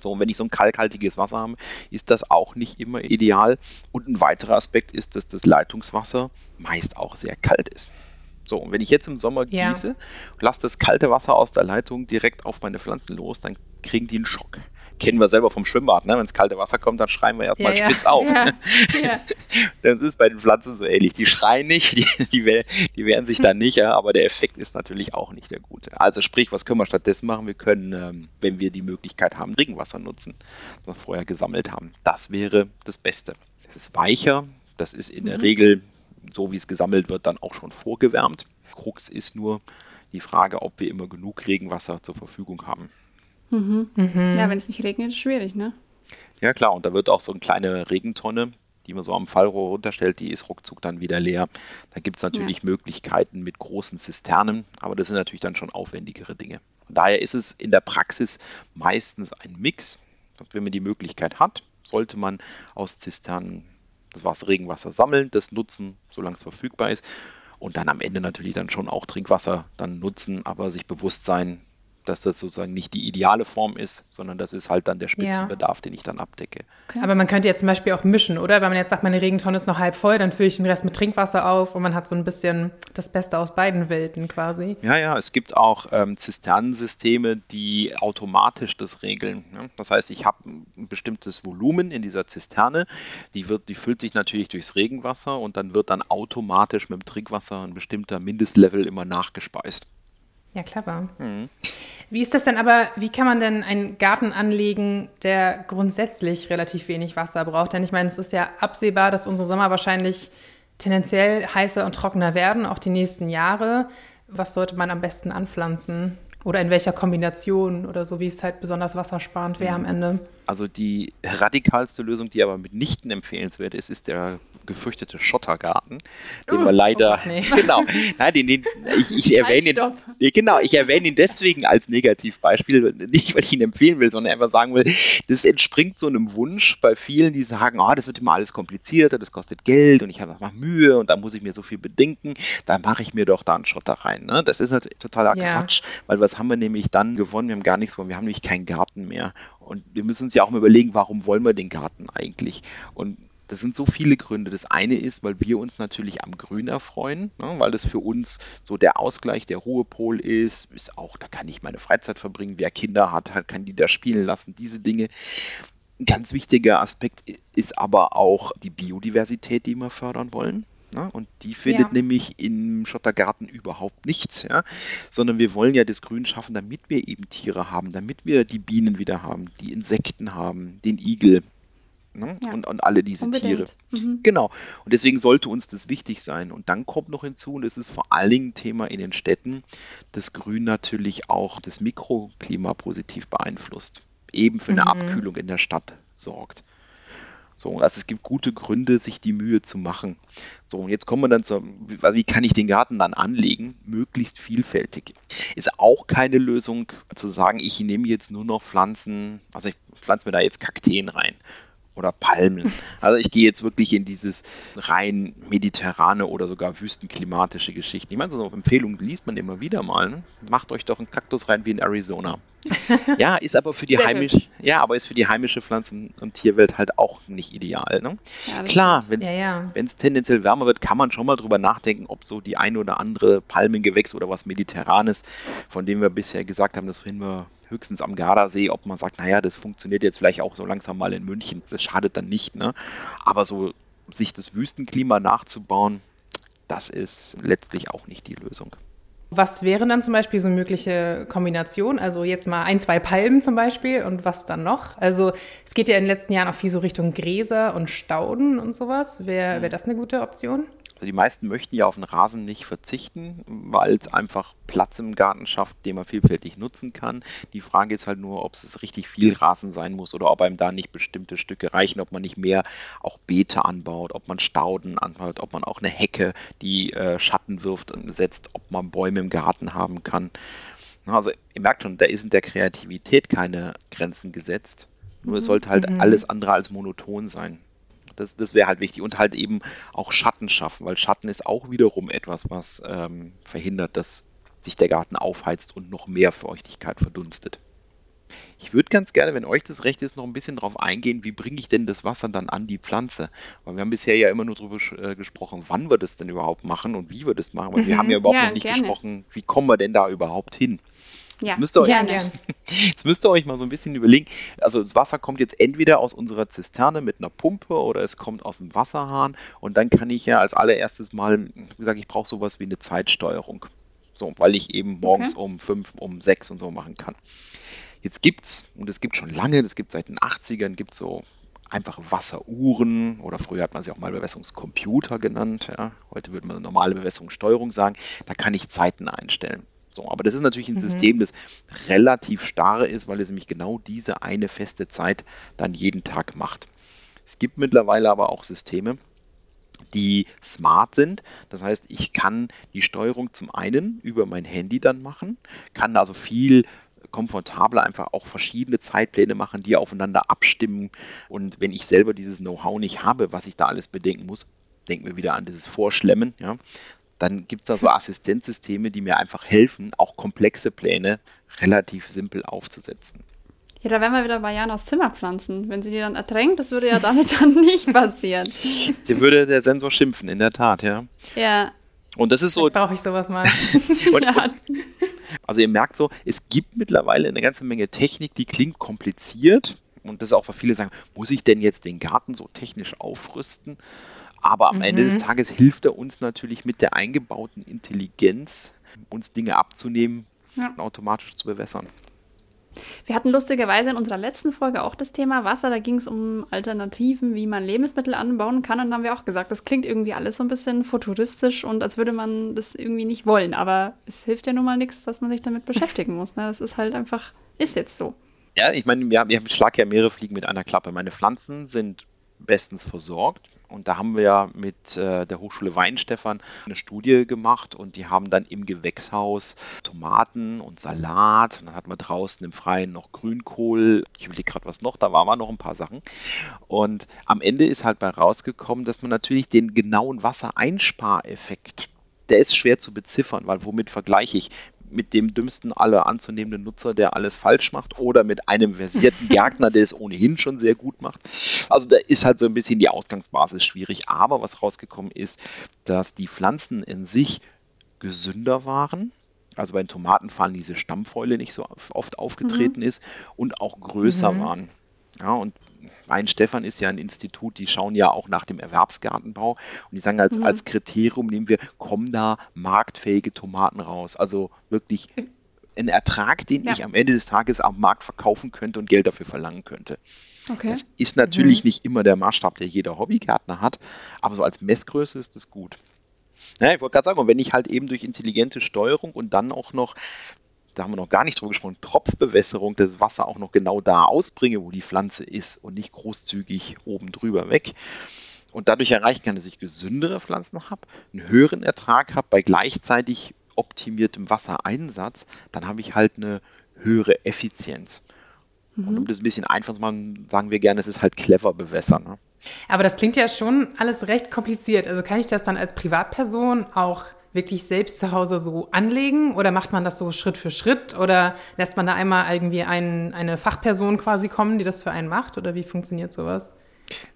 So, und wenn ich so ein kalkhaltiges Wasser habe, ist das auch nicht immer ideal. Und ein weiterer Aspekt ist, dass das Leitungswasser meist auch sehr kalt ist. So, und wenn ich jetzt im Sommer gieße, ja. lasse das kalte Wasser aus der Leitung direkt auf meine Pflanzen los, dann kriegen die einen Schock. Kennen wir selber vom Schwimmbad, ne? wenn das kalte Wasser kommt, dann schreien wir erstmal ja, spitz ja. auf. Ja. das ist bei den Pflanzen so ähnlich. Die schreien nicht, die, die, die wehren sich dann nicht, aber der Effekt ist natürlich auch nicht der gute. Also sprich, was können wir stattdessen machen? Wir können, ähm, wenn wir die Möglichkeit haben, Regenwasser nutzen, das wir vorher gesammelt haben. Das wäre das Beste. Es ist weicher, das ist in der mhm. Regel so wie es gesammelt wird, dann auch schon vorgewärmt. Krux ist nur die Frage, ob wir immer genug Regenwasser zur Verfügung haben. Mhm. Mhm. Ja, wenn es nicht regnet, ist es schwierig, ne? Ja, klar. Und da wird auch so eine kleine Regentonne, die man so am Fallrohr runterstellt, die ist ruckzuck dann wieder leer. Da gibt es natürlich ja. Möglichkeiten mit großen Zisternen, aber das sind natürlich dann schon aufwendigere Dinge. Von daher ist es in der Praxis meistens ein Mix. Wenn man die Möglichkeit hat, sollte man aus Zisternen das Wasser, Regenwasser sammeln, das nutzen, solange es verfügbar ist. Und dann am Ende natürlich dann schon auch Trinkwasser dann nutzen, aber sich bewusst sein, dass das sozusagen nicht die ideale Form ist, sondern das ist halt dann der Spitzenbedarf, ja. den ich dann abdecke. Okay. Aber man könnte jetzt zum Beispiel auch mischen, oder? Wenn man jetzt sagt, meine Regentonne ist noch halb voll, dann fülle ich den Rest mit Trinkwasser auf und man hat so ein bisschen das Beste aus beiden Welten quasi. Ja, ja, es gibt auch ähm, Zisternensysteme, die automatisch das regeln. Ne? Das heißt, ich habe ein bestimmtes Volumen in dieser Zisterne, die, wird, die füllt sich natürlich durchs Regenwasser und dann wird dann automatisch mit dem Trinkwasser ein bestimmter Mindestlevel immer nachgespeist. Ja, clever. Mhm. Wie ist das denn aber, wie kann man denn einen Garten anlegen, der grundsätzlich relativ wenig Wasser braucht? Denn ich meine, es ist ja absehbar, dass unsere Sommer wahrscheinlich tendenziell heißer und trockener werden, auch die nächsten Jahre. Was sollte man am besten anpflanzen? Oder in welcher Kombination oder so, wie es halt besonders wassersparend wäre am Ende? Also die radikalste Lösung, die aber mitnichten empfehlenswert ist, ist der gefürchtete Schottergarten, den uh, wir leider, oh, nee. genau, nein, den, den, ich, ich erwähne ihn, genau, ich erwähne ihn deswegen als Negativbeispiel, nicht weil ich ihn empfehlen will, sondern einfach sagen will, das entspringt so einem Wunsch bei vielen, die sagen, oh, das wird immer alles komplizierter, das kostet Geld und ich habe noch Mühe und da muss ich mir so viel bedenken, da mache ich mir doch da einen Schotter rein. Ne? Das ist natürlich totaler ja. Quatsch, weil was haben wir nämlich dann gewonnen? Wir haben gar nichts gewonnen, wir haben nämlich keinen Garten mehr. Und wir müssen uns ja auch mal überlegen, warum wollen wir den Garten eigentlich? Und Das sind so viele Gründe. Das eine ist, weil wir uns natürlich am Grün erfreuen, ne, weil das für uns so der Ausgleich, der Ruhepol ist. Ist auch, da kann ich meine Freizeit verbringen. Wer Kinder hat, kann die da spielen lassen. Diese Dinge. Ein ganz wichtiger Aspekt ist aber auch die Biodiversität, die wir fördern wollen. Ja, und die findet ja. nämlich im Schottergarten überhaupt nichts, ja, sondern wir wollen ja das Grün schaffen, damit wir eben Tiere haben, damit wir die Bienen wieder haben, die Insekten haben, den Igel, Ne? Ja. Und, und alle diese Unbedingt. Tiere. Mhm. Genau. Und deswegen sollte uns das wichtig sein. Und dann kommt noch hinzu, und das ist vor allen Dingen Thema in den Städten, dass Grün natürlich auch das Mikroklima positiv beeinflusst. Eben für eine mhm. Abkühlung in der Stadt sorgt. So, also es gibt gute Gründe, sich die Mühe zu machen. So, und jetzt kommen wir dann zu, wie kann ich den Garten dann anlegen? Möglichst vielfältig. Ist auch keine Lösung zu sagen, ich nehme jetzt nur noch Pflanzen, also ich pflanze mir da jetzt Kakteen rein oder Palmen. Also ich gehe jetzt wirklich in dieses rein mediterrane oder sogar wüstenklimatische Geschichten. Ich meine, so Empfehlungen liest man immer wieder mal. Ne? Macht euch doch einen Kaktus rein wie in Arizona. ja, ist aber für die heimische, ja, aber ist für die heimische Pflanzen- und Tierwelt halt auch nicht ideal. Ne? Ja, Klar, wenn es ja, ja. tendenziell wärmer wird, kann man schon mal drüber nachdenken, ob so die ein oder andere Palmengewächs oder was Mediterranes, von dem wir bisher gesagt haben, das finden wir höchstens am Gardasee, ob man sagt, naja, das funktioniert jetzt vielleicht auch so langsam mal in München. Das schadet dann nicht, ne? Aber so sich das Wüstenklima nachzubauen, das ist letztlich auch nicht die Lösung. Was wären dann zum Beispiel so mögliche Kombinationen? Also jetzt mal ein, zwei Palmen zum Beispiel und was dann noch? Also es geht ja in den letzten Jahren auch viel so Richtung Gräser und Stauden und sowas. Wäre wär das eine gute Option? Also die meisten möchten ja auf den Rasen nicht verzichten, weil es einfach Platz im Garten schafft, den man vielfältig nutzen kann. Die Frage ist halt nur, ob es richtig viel Rasen sein muss oder ob einem da nicht bestimmte Stücke reichen, ob man nicht mehr auch Beete anbaut, ob man Stauden anbaut, ob man auch eine Hecke, die äh, Schatten wirft, setzt, ob man Bäume im Garten haben kann. Also ihr merkt schon, da ist in der Kreativität keine Grenzen gesetzt. Nur es mhm. sollte halt mhm. alles andere als monoton sein. Das, das wäre halt wichtig. Und halt eben auch Schatten schaffen, weil Schatten ist auch wiederum etwas, was ähm, verhindert, dass sich der Garten aufheizt und noch mehr Feuchtigkeit verdunstet. Ich würde ganz gerne, wenn euch das recht ist, noch ein bisschen darauf eingehen, wie bringe ich denn das Wasser dann an die Pflanze? Weil wir haben bisher ja immer nur darüber äh, gesprochen, wann wir das denn überhaupt machen und wie wir das machen. Aber mhm. wir haben ja überhaupt ja, noch nicht gerne. gesprochen, wie kommen wir denn da überhaupt hin? Ja, jetzt müsst, ihr euch, ja, jetzt müsst ihr euch mal so ein bisschen überlegen. Also das Wasser kommt jetzt entweder aus unserer Zisterne mit einer Pumpe oder es kommt aus dem Wasserhahn und dann kann ich ja als allererstes mal, wie gesagt, ich brauche sowas wie eine Zeitsteuerung. So, weil ich eben morgens okay. um fünf, um sechs und so machen kann. Jetzt gibt's, und es gibt schon lange, das gibt seit den 80ern, gibt so einfache Wasseruhren oder früher hat man sie auch mal Bewässerungscomputer genannt. Ja. Heute würde man normale Bewässerungssteuerung sagen. Da kann ich Zeiten einstellen. So, aber das ist natürlich ein mhm. System, das relativ starr ist, weil es nämlich genau diese eine feste Zeit dann jeden Tag macht. Es gibt mittlerweile aber auch Systeme, die smart sind. Das heißt, ich kann die Steuerung zum einen über mein Handy dann machen, kann also viel komfortabler einfach auch verschiedene Zeitpläne machen, die aufeinander abstimmen. Und wenn ich selber dieses Know-how nicht habe, was ich da alles bedenken muss, denken wir wieder an dieses Vorschlemmen, ja, dann gibt es da so Assistenzsysteme, die mir einfach helfen, auch komplexe Pläne relativ simpel aufzusetzen. Ja, da wären wir wieder bei Janas Zimmerpflanzen. Wenn sie die dann ertränkt, das würde ja damit dann nicht passieren. Sie würde der Sensor schimpfen, in der Tat, ja. Ja. Und das ist so. Brauche ich sowas mal. und, ja. also ihr merkt so, es gibt mittlerweile eine ganze Menge Technik, die klingt kompliziert. Und das ist auch, was viele sagen, muss ich denn jetzt den Garten so technisch aufrüsten? Aber am mhm. Ende des mhm. Tages hilft er uns natürlich mit der eingebauten Intelligenz, uns Dinge abzunehmen ja. und automatisch zu bewässern. Wir hatten lustigerweise in unserer letzten Folge auch das Thema Wasser. Da ging es um Alternativen, wie man Lebensmittel anbauen kann. Und da haben wir auch gesagt, das klingt irgendwie alles so ein bisschen futuristisch und als würde man das irgendwie nicht wollen. Aber es hilft ja nun mal nichts, dass man sich damit beschäftigen muss. Ne? Das ist halt einfach, ist jetzt so. Ja, ich meine, wir, wir schlagen ja mehrere Fliegen mit einer Klappe. Meine Pflanzen sind bestens versorgt. Und da haben wir ja mit äh, der Hochschule Weinstefan eine Studie gemacht und die haben dann im Gewächshaus Tomaten und Salat und dann hatten wir draußen im Freien noch Grünkohl. Ich überlege gerade was noch, da waren wir noch ein paar Sachen. Und am Ende ist halt bei rausgekommen, dass man natürlich den genauen Wassereinspareffekt der ist schwer zu beziffern, weil womit vergleiche ich? Mit dem dümmsten aller anzunehmenden Nutzer, der alles falsch macht, oder mit einem versierten Gärtner, der es ohnehin schon sehr gut macht. Also da ist halt so ein bisschen die Ausgangsbasis schwierig. Aber was rausgekommen ist, dass die Pflanzen in sich gesünder waren. Also bei den Tomaten fallen diese Stammfäule nicht so oft aufgetreten mhm. ist und auch größer mhm. waren. Ja, und Stefan ist ja ein Institut, die schauen ja auch nach dem Erwerbsgartenbau und die sagen als, mhm. als Kriterium nehmen wir, kommen da marktfähige Tomaten raus. Also wirklich ein Ertrag, den ja. ich am Ende des Tages am Markt verkaufen könnte und Geld dafür verlangen könnte. Okay. Das ist natürlich mhm. nicht immer der Maßstab, der jeder Hobbygärtner hat, aber so als Messgröße ist das gut. Ja, ich wollte gerade sagen, wenn ich halt eben durch intelligente Steuerung und dann auch noch da haben wir noch gar nicht drüber gesprochen, Tropfbewässerung, das Wasser auch noch genau da ausbringe, wo die Pflanze ist und nicht großzügig oben drüber weg. Und dadurch erreichen kann, dass ich gesündere Pflanzen habe, einen höheren Ertrag habe bei gleichzeitig optimiertem Wassereinsatz, dann habe ich halt eine höhere Effizienz. Mhm. Und um das ein bisschen einfach zu machen, sagen wir gerne, es ist halt clever bewässern. Ne? Aber das klingt ja schon alles recht kompliziert. Also kann ich das dann als Privatperson auch wirklich selbst zu Hause so anlegen oder macht man das so Schritt für Schritt oder lässt man da einmal irgendwie ein, eine Fachperson quasi kommen, die das für einen macht oder wie funktioniert sowas?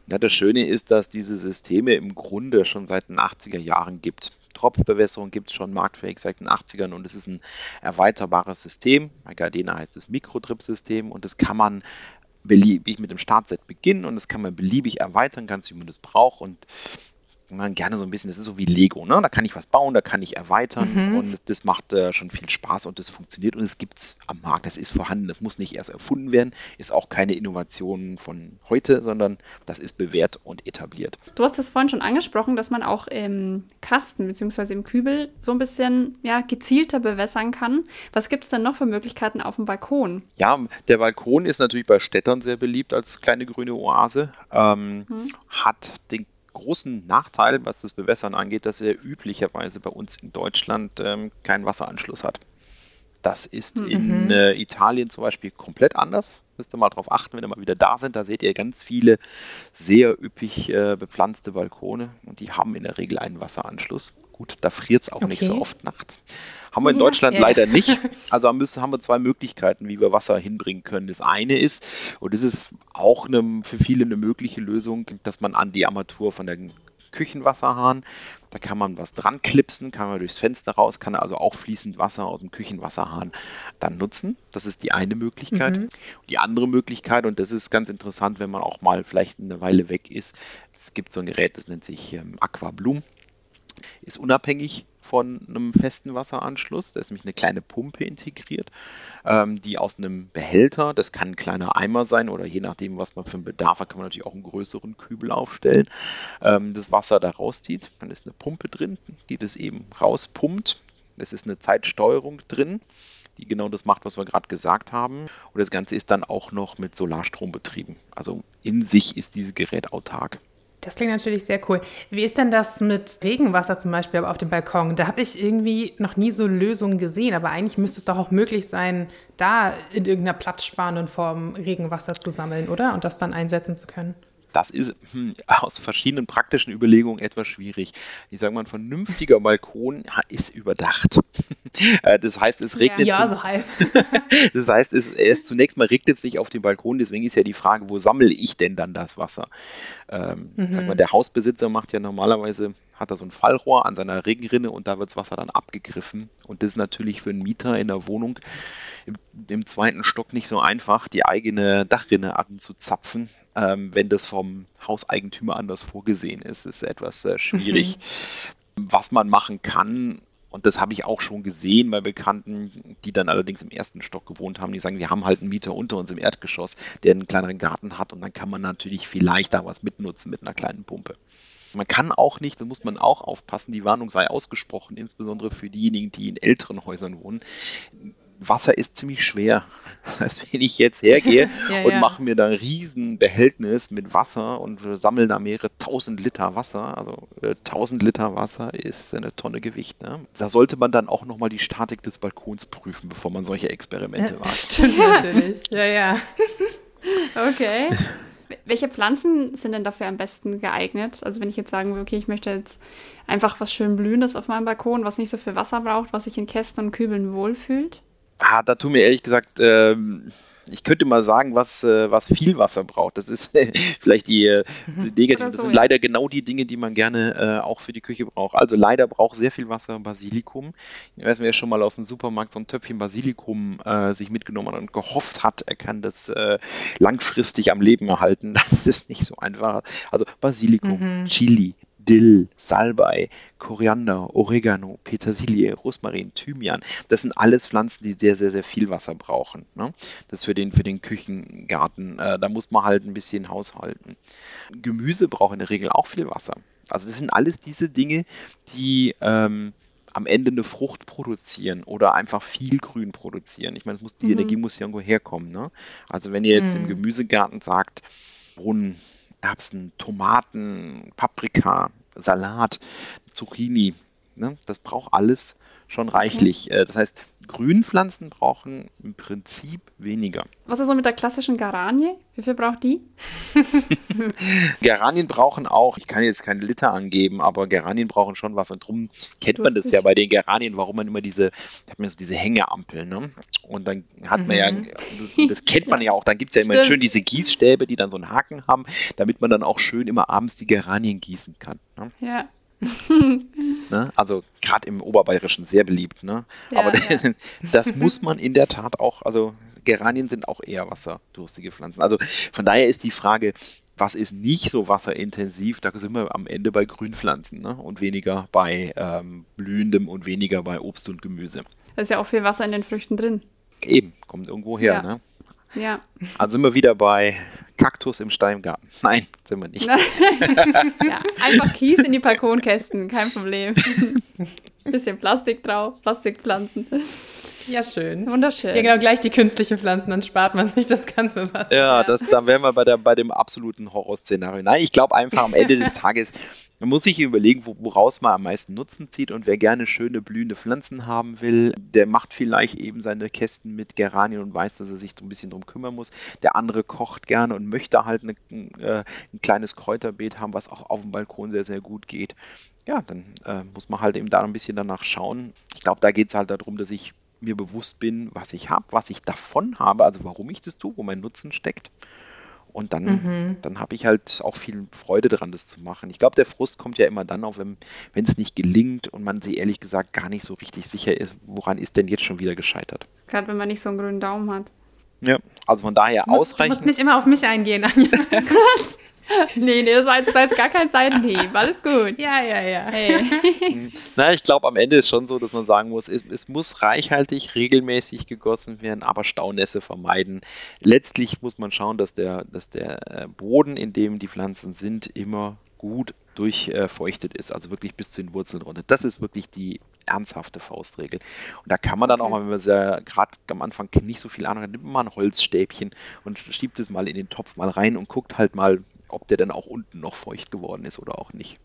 Ja, das Schöne ist, dass diese Systeme im Grunde schon seit den 80er Jahren gibt. Tropfbewässerung gibt es schon marktfähig seit den 80ern und es ist ein erweiterbares System. Bei Gardena heißt es Mikrodrip-System und das kann man beliebig mit dem Startset beginnen und das kann man beliebig erweitern, ganz wie man das braucht und man gerne so ein bisschen, das ist so wie Lego, ne? Da kann ich was bauen, da kann ich erweitern mhm. und das macht äh, schon viel Spaß und das funktioniert und es gibt es am Markt, das ist vorhanden, das muss nicht erst erfunden werden, ist auch keine Innovation von heute, sondern das ist bewährt und etabliert. Du hast das vorhin schon angesprochen, dass man auch im Kasten bzw. im Kübel so ein bisschen ja, gezielter bewässern kann. Was gibt es denn noch für Möglichkeiten auf dem Balkon? Ja, der Balkon ist natürlich bei Städtern sehr beliebt als kleine grüne Oase, ähm, mhm. hat den großen Nachteil, was das Bewässern angeht, dass er üblicherweise bei uns in Deutschland ähm, keinen Wasseranschluss hat. Das ist mhm. in äh, Italien zum Beispiel komplett anders. Müsst ihr mal drauf achten, wenn ihr mal wieder da sind. Da seht ihr ganz viele sehr üppig äh, bepflanzte Balkone und die haben in der Regel einen Wasseranschluss. Gut, da friert es auch okay. nicht so oft nachts. Haben wir in ja, Deutschland ja. leider nicht. Also haben wir zwei Möglichkeiten, wie wir Wasser hinbringen können. Das eine ist, und das ist auch eine, für viele eine mögliche Lösung, dass man an die Armatur von der Küchenwasserhahn, da kann man was dran klipsen, kann man durchs Fenster raus, kann also auch fließend Wasser aus dem Küchenwasserhahn dann nutzen. Das ist die eine Möglichkeit. Mhm. Die andere Möglichkeit, und das ist ganz interessant, wenn man auch mal vielleicht eine Weile weg ist, es gibt so ein Gerät, das nennt sich ähm, Aquablum ist unabhängig von einem festen Wasseranschluss. Da ist nämlich eine kleine Pumpe integriert, ähm, die aus einem Behälter, das kann ein kleiner Eimer sein oder je nachdem, was man für einen Bedarf hat, kann man natürlich auch einen größeren Kübel aufstellen, ähm, das Wasser da rauszieht. Dann ist eine Pumpe drin, die das eben rauspumpt. Es ist eine Zeitsteuerung drin die genau das macht, was wir gerade gesagt haben. Und das Ganze ist dann auch noch mit Solarstrom betrieben. Also in sich ist dieses Gerät autark. Das klingt natürlich sehr cool. Wie ist denn das mit Regenwasser zum Beispiel auf dem Balkon? Da habe ich irgendwie noch nie so Lösungen gesehen, aber eigentlich müsste es doch auch möglich sein, da in irgendeiner platzsparenden Form Regenwasser zu sammeln, oder? Und das dann einsetzen zu können. Das ist hm, aus verschiedenen praktischen Überlegungen etwas schwierig. Ich sage mal, ein vernünftiger Balkon ist überdacht. Äh, das heißt, es regnet. Ja, so halb. das heißt, es, es, zunächst mal regnet es sich auf dem Balkon, deswegen ist ja die Frage, wo sammle ich denn dann das Wasser? Ähm, mhm. sag mal, der Hausbesitzer macht ja normalerweise, hat er so ein Fallrohr an seiner Regenrinne und da wird das Wasser dann abgegriffen. Und das ist natürlich für einen Mieter in der Wohnung im, im zweiten Stock nicht so einfach, die eigene Dachrinne anzuzapfen ähm, wenn das vom Hauseigentümer anders vorgesehen ist, ist etwas äh, schwierig. Mhm. Was man machen kann, und das habe ich auch schon gesehen bei Bekannten, die dann allerdings im ersten Stock gewohnt haben, die sagen, wir haben halt einen Mieter unter uns im Erdgeschoss, der einen kleineren Garten hat und dann kann man natürlich vielleicht da was mitnutzen mit einer kleinen Pumpe. Man kann auch nicht, da muss man auch aufpassen, die Warnung sei ausgesprochen, insbesondere für diejenigen, die in älteren Häusern wohnen. Wasser ist ziemlich schwer. Das heißt, wenn ich jetzt hergehe ja, und ja. mache mir da ein riesen Behältnis mit Wasser und sammle da mehrere tausend Liter Wasser, also äh, tausend Liter Wasser ist eine Tonne Gewicht. Ne? Da sollte man dann auch nochmal die Statik des Balkons prüfen, bevor man solche Experimente ja, wagt. Stimmt natürlich. Ja, ja. okay. Welche Pflanzen sind denn dafür am besten geeignet? Also wenn ich jetzt sagen will, okay, ich möchte jetzt einfach was schön Blühendes auf meinem Balkon, was nicht so viel Wasser braucht, was sich in Kästen und Kübeln wohlfühlt? Ah, da tun mir ehrlich gesagt ähm, ich könnte mal sagen, was, äh, was viel Wasser braucht. Das ist vielleicht die, äh, die mhm. negative. Das sind leider genau die Dinge, die man gerne äh, auch für die Küche braucht. Also leider braucht sehr viel Wasser Basilikum. Ich weiß, wer schon mal aus dem Supermarkt so ein Töpfchen Basilikum äh, sich mitgenommen hat und gehofft hat, er kann das äh, langfristig am Leben erhalten. Das ist nicht so einfach. Also Basilikum, mhm. Chili, Dill, Salbei, Koriander, Oregano, Petersilie, Rosmarin, Thymian. Das sind alles Pflanzen, die sehr, sehr, sehr viel Wasser brauchen. Ne? Das ist für den, für den Küchengarten. Äh, da muss man halt ein bisschen haushalten. Gemüse braucht in der Regel auch viel Wasser. Also das sind alles diese Dinge, die ähm, am Ende eine Frucht produzieren oder einfach viel Grün produzieren. Ich meine, muss, die mhm. Energie muss ja irgendwo herkommen. Ne? Also wenn ihr jetzt mhm. im Gemüsegarten sagt, Brunnen, Erbsen, Tomaten, Paprika, Salat, Zucchini. Ne? Das braucht alles schon reichlich. Okay. Äh, das heißt, Grünpflanzen brauchen im Prinzip weniger. Was ist so mit der klassischen Garanie? Wie viel braucht die? Geranien brauchen auch, ich kann jetzt keine Liter angeben, aber Geranien brauchen schon was und drum kennt man das ja bei den Geranien, warum man immer diese, hat man so diese Hängeampel, ne? Und dann hat mhm. man ja, mhm. das, das kennt man ja. ja auch, dann gibt es ja immer Stimmt. schön diese Gießstäbe, die dann so einen Haken haben, damit man dann auch schön immer abends die Geranien gießen kann. Ne? Ja. ne? Also gerade im Oberbayerischen sehr beliebt. Ne? Ja, Aber ja. das muss man in der Tat auch, also Geranien sind auch eher wasserdurstige Pflanzen. Also von daher ist die Frage, was ist nicht so wasserintensiv, da sind wir am Ende bei Grünpflanzen ne? und weniger bei ähm, blühendem und weniger bei Obst und Gemüse. Da ist ja auch viel Wasser in den Früchten drin. Eben, kommt irgendwo her. Ja. Ne? Ja. Also sind wir wieder bei Kaktus im Steingarten. Nein, sind wir nicht. ja, einfach Kies in die Balkonkästen, kein Problem. Bisschen Plastik drauf, Plastikpflanzen. Ja, schön. Wunderschön. Ja, genau, gleich die künstlichen Pflanzen, dann spart man sich das ganze was. Ja, das, dann wären wir bei, der, bei dem absoluten Horrorszenario. Nein, ich glaube einfach am Ende des Tages, man muss sich überlegen, woraus man am meisten Nutzen zieht und wer gerne schöne blühende Pflanzen haben will, der macht vielleicht eben seine Kästen mit Geranien und weiß, dass er sich so ein bisschen drum kümmern muss. Der andere kocht gerne und möchte halt eine, äh, ein kleines Kräuterbeet haben, was auch auf dem Balkon sehr, sehr gut geht ja, dann äh, muss man halt eben da ein bisschen danach schauen. Ich glaube, da geht es halt darum, dass ich mir bewusst bin, was ich habe, was ich davon habe, also warum ich das tue, wo mein Nutzen steckt. Und dann, mhm. dann habe ich halt auch viel Freude daran, das zu machen. Ich glaube, der Frust kommt ja immer dann auf, wenn es nicht gelingt und man sich ehrlich gesagt gar nicht so richtig sicher ist, woran ist denn jetzt schon wieder gescheitert. Gerade wenn man nicht so einen grünen Daumen hat. Ja, also von daher ausreichend. Du musst nicht immer auf mich eingehen, Anja. nee, nee, das war, jetzt, das war jetzt gar kein Seitenhieb. Alles gut. Ja, ja, ja. Hey. Na, ich glaube, am Ende ist schon so, dass man sagen muss, es, es, muss reichhaltig, regelmäßig gegossen werden, aber Staunässe vermeiden. Letztlich muss man schauen, dass der, dass der äh, Boden, in dem die Pflanzen sind, immer gut durchfeuchtet ist, also wirklich bis zu den Wurzeln runter. Das ist wirklich die ernsthafte Faustregel. Und da kann man dann okay. auch mal, wenn man ja gerade am Anfang nicht so viel Ahnung hat, nimmt man mal ein Holzstäbchen und schiebt es mal in den Topf mal rein und guckt halt mal, ob der dann auch unten noch feucht geworden ist oder auch nicht.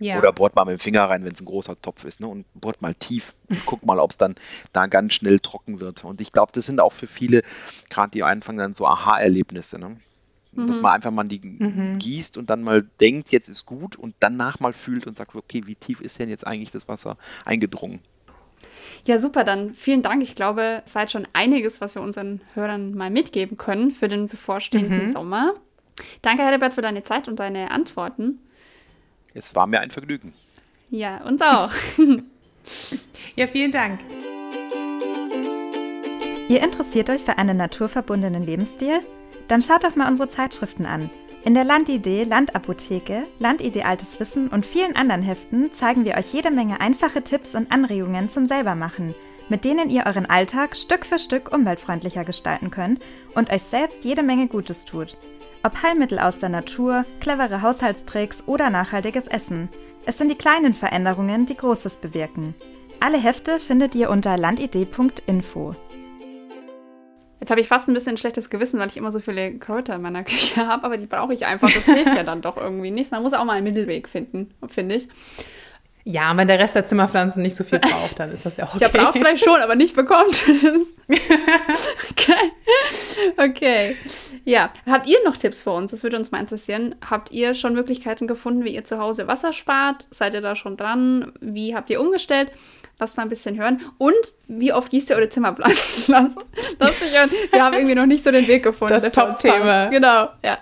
Ja. Oder bohrt mal mit dem Finger rein, wenn es ein großer Topf ist, ne? Und bohrt mal tief und guckt mal, ob es dann da ganz schnell trocken wird. Und ich glaube, das sind auch für viele, gerade die anfangen dann so Aha-Erlebnisse, ne? Mhm. Dass man einfach mal die mhm. gießt und dann mal denkt, jetzt ist gut und danach mal fühlt und sagt, okay, wie tief ist denn jetzt eigentlich das Wasser eingedrungen? Ja, super, dann vielen Dank. Ich glaube, es war jetzt schon einiges, was wir unseren Hörern mal mitgeben können für den bevorstehenden mhm. Sommer. Danke, Herbert, für deine Zeit und deine Antworten. Es war mir ein Vergnügen. Ja, uns auch. ja, vielen Dank. Ihr interessiert euch für einen naturverbundenen Lebensstil? Dann schaut doch mal unsere Zeitschriften an. In der Landidee, Landapotheke, Landidee Altes Wissen und vielen anderen Heften zeigen wir euch jede Menge einfache Tipps und Anregungen zum Selbermachen, mit denen ihr euren Alltag Stück für Stück umweltfreundlicher gestalten könnt und euch selbst jede Menge Gutes tut. Ob Heilmittel aus der Natur, clevere Haushaltstricks oder nachhaltiges Essen. Es sind die kleinen Veränderungen, die Großes bewirken. Alle Hefte findet ihr unter landidee.info. Jetzt habe ich fast ein bisschen ein schlechtes Gewissen, weil ich immer so viele Kräuter in meiner Küche habe, aber die brauche ich einfach. Das hilft ja dann doch irgendwie nicht. Man muss auch mal einen Mittelweg finden, finde ich. Ja, wenn der Rest der Zimmerpflanzen nicht so viel braucht, dann ist das ja okay. Ja, braucht vielleicht schon, aber nicht bekommt. okay. okay. Ja, habt ihr noch Tipps für uns? Das würde uns mal interessieren. Habt ihr schon Möglichkeiten gefunden, wie ihr zu Hause Wasser spart? Seid ihr da schon dran? Wie habt ihr umgestellt? Lasst mal ein bisschen hören. Und wie oft gießt ihr eure Zimmer pflanzen lasst? Wir haben irgendwie noch nicht so den Weg gefunden. Das Top-Thema. Genau, ja.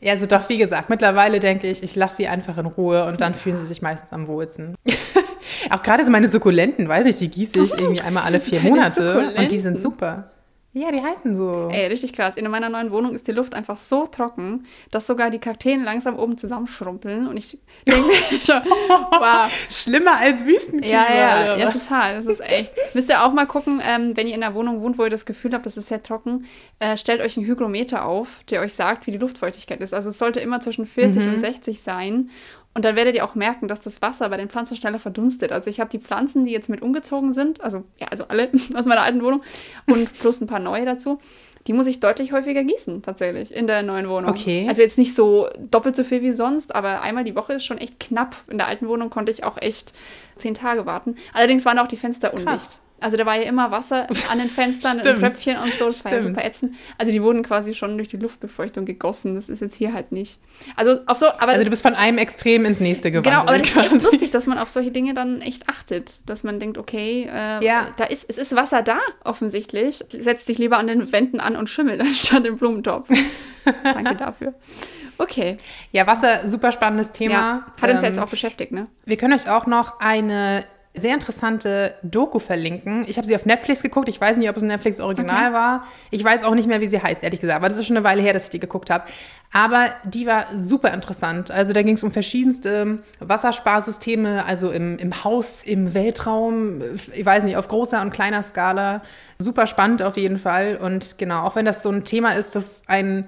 Ja, also doch, wie gesagt, mittlerweile denke ich, ich lasse sie einfach in Ruhe und dann fühlen sie sich meistens am wohlsten. auch gerade so meine Sukkulenten, weiß ich, die gieße ich irgendwie einmal alle vier Monate und die sind super. Ja, die heißen so. Ey, richtig krass. In meiner neuen Wohnung ist die Luft einfach so trocken, dass sogar die Kakteen langsam oben zusammenschrumpeln. Und ich denke schon, wow. Schlimmer als Wüstenklima. Ja, ja, ja, total. Das ist echt. Müsst ihr auch mal gucken, ähm, wenn ihr in einer Wohnung wohnt, wo ihr das Gefühl habt, das ist sehr trocken, äh, stellt euch einen Hygrometer auf, der euch sagt, wie die Luftfeuchtigkeit ist. Also es sollte immer zwischen 40 mhm. und 60 sein. Und dann werdet ihr auch merken, dass das Wasser bei den Pflanzen schneller verdunstet. Also ich habe die Pflanzen, die jetzt mit umgezogen sind, also ja, also alle aus meiner alten Wohnung und plus ein paar neue dazu, die muss ich deutlich häufiger gießen, tatsächlich, in der neuen Wohnung. Okay. Also jetzt nicht so doppelt so viel wie sonst, aber einmal die Woche ist schon echt knapp. In der alten Wohnung konnte ich auch echt zehn Tage warten. Allerdings waren auch die Fenster undicht. Krass. Also da war ja immer Wasser an den Fenstern, in Tröpfchen und so. Das war ja super ätzend. Also die wurden quasi schon durch die Luftbefeuchtung gegossen. Das ist jetzt hier halt nicht. Also auf so, aber Also du bist von einem Extrem ins nächste gewandelt. Genau, aber das quasi. ist echt lustig, dass man auf solche Dinge dann echt achtet. Dass man denkt, okay, äh, ja. da ist, es ist Wasser da, offensichtlich. Setz dich lieber an den Wänden an und schimmel anstatt im Blumentopf. Danke dafür. Okay. Ja, Wasser, super spannendes Thema. Ja, hat uns ähm, jetzt auch beschäftigt, ne? Wir können euch auch noch eine sehr interessante Doku verlinken. Ich habe sie auf Netflix geguckt. Ich weiß nicht, ob es ein Netflix Original okay. war. Ich weiß auch nicht mehr, wie sie heißt, ehrlich gesagt. Aber das ist schon eine Weile her, dass ich die geguckt habe. Aber die war super interessant. Also da ging es um verschiedenste Wassersparsysteme, also im, im Haus, im Weltraum, ich weiß nicht, auf großer und kleiner Skala. Super spannend auf jeden Fall. Und genau, auch wenn das so ein Thema ist, das ein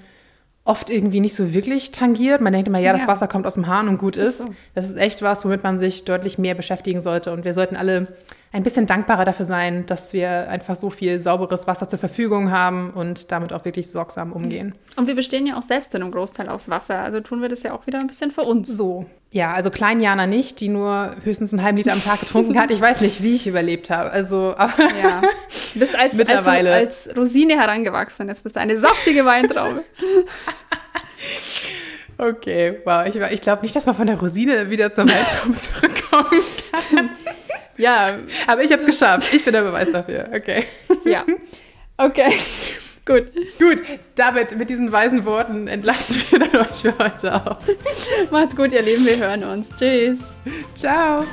oft irgendwie nicht so wirklich tangiert. Man denkt immer, ja, ja. das Wasser kommt aus dem Hahn und gut ist. So. Das ist echt was, womit man sich deutlich mehr beschäftigen sollte. Und wir sollten alle ein bisschen dankbarer dafür sein, dass wir einfach so viel sauberes Wasser zur Verfügung haben und damit auch wirklich sorgsam umgehen. Und wir bestehen ja auch selbst in einem Großteil aus Wasser. Also tun wir das ja auch wieder ein bisschen für uns. So. Ja, also Kleinjana nicht, die nur höchstens einen halben Liter am Tag getrunken hat. Ich weiß nicht, wie ich überlebt habe. Also, aber ja. Du bist als, mittlerweile. Als, als Rosine herangewachsen. Jetzt bist du eine saftige Weintraube. okay, wow. Ich, ich glaube nicht, dass man von der Rosine wieder zum Weltraum zurückkommen kann. Ja. Aber ich habe es geschafft. Ich bin der Beweis dafür. Okay. Ja. Okay. Gut. Gut, David, mit diesen weisen Worten entlassen wir dann euch für heute auch. Macht's gut, ihr Lieben. Wir hören uns. Tschüss. Ciao.